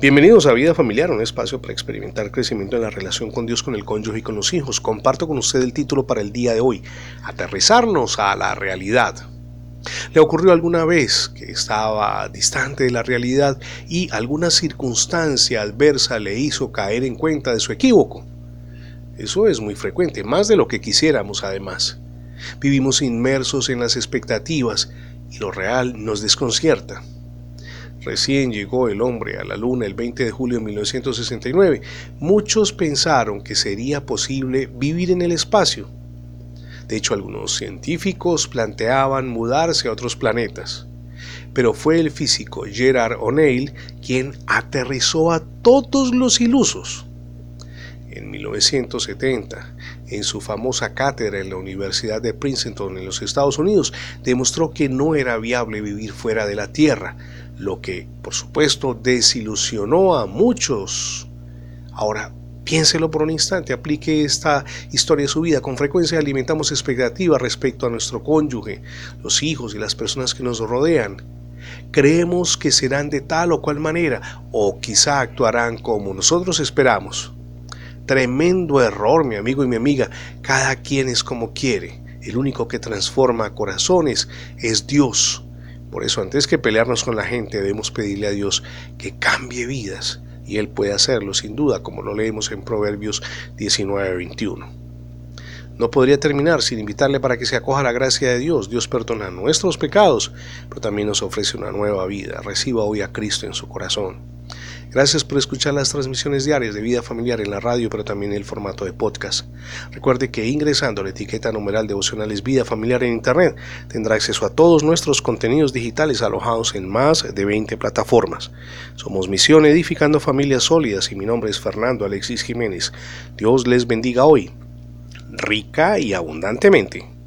Bienvenidos a Vida Familiar, un espacio para experimentar crecimiento en la relación con Dios, con el cónyuge y con los hijos. Comparto con usted el título para el día de hoy, Aterrizarnos a la realidad. ¿Le ocurrió alguna vez que estaba distante de la realidad y alguna circunstancia adversa le hizo caer en cuenta de su equívoco? Eso es muy frecuente, más de lo que quisiéramos además. Vivimos inmersos en las expectativas y lo real nos desconcierta. Recién llegó el hombre a la Luna el 20 de julio de 1969. Muchos pensaron que sería posible vivir en el espacio. De hecho, algunos científicos planteaban mudarse a otros planetas. Pero fue el físico Gerard O'Neill quien aterrizó a todos los ilusos. En 1970, en su famosa cátedra en la Universidad de Princeton en los Estados Unidos, demostró que no era viable vivir fuera de la Tierra, lo que, por supuesto, desilusionó a muchos. Ahora, piénselo por un instante, aplique esta historia de su vida. Con frecuencia alimentamos expectativas respecto a nuestro cónyuge, los hijos y las personas que nos rodean. Creemos que serán de tal o cual manera, o quizá actuarán como nosotros esperamos. Tremendo error, mi amigo y mi amiga. Cada quien es como quiere. El único que transforma corazones es Dios. Por eso antes que pelearnos con la gente debemos pedirle a Dios que cambie vidas y Él puede hacerlo sin duda como lo leemos en Proverbios 19-21. No podría terminar sin invitarle para que se acoja la gracia de Dios. Dios perdona nuestros pecados, pero también nos ofrece una nueva vida. Reciba hoy a Cristo en su corazón. Gracias por escuchar las transmisiones diarias de vida familiar en la radio, pero también en el formato de podcast. Recuerde que ingresando la etiqueta numeral devocionales vida familiar en Internet tendrá acceso a todos nuestros contenidos digitales alojados en más de 20 plataformas. Somos Misión Edificando Familias Sólidas y mi nombre es Fernando Alexis Jiménez. Dios les bendiga hoy, rica y abundantemente.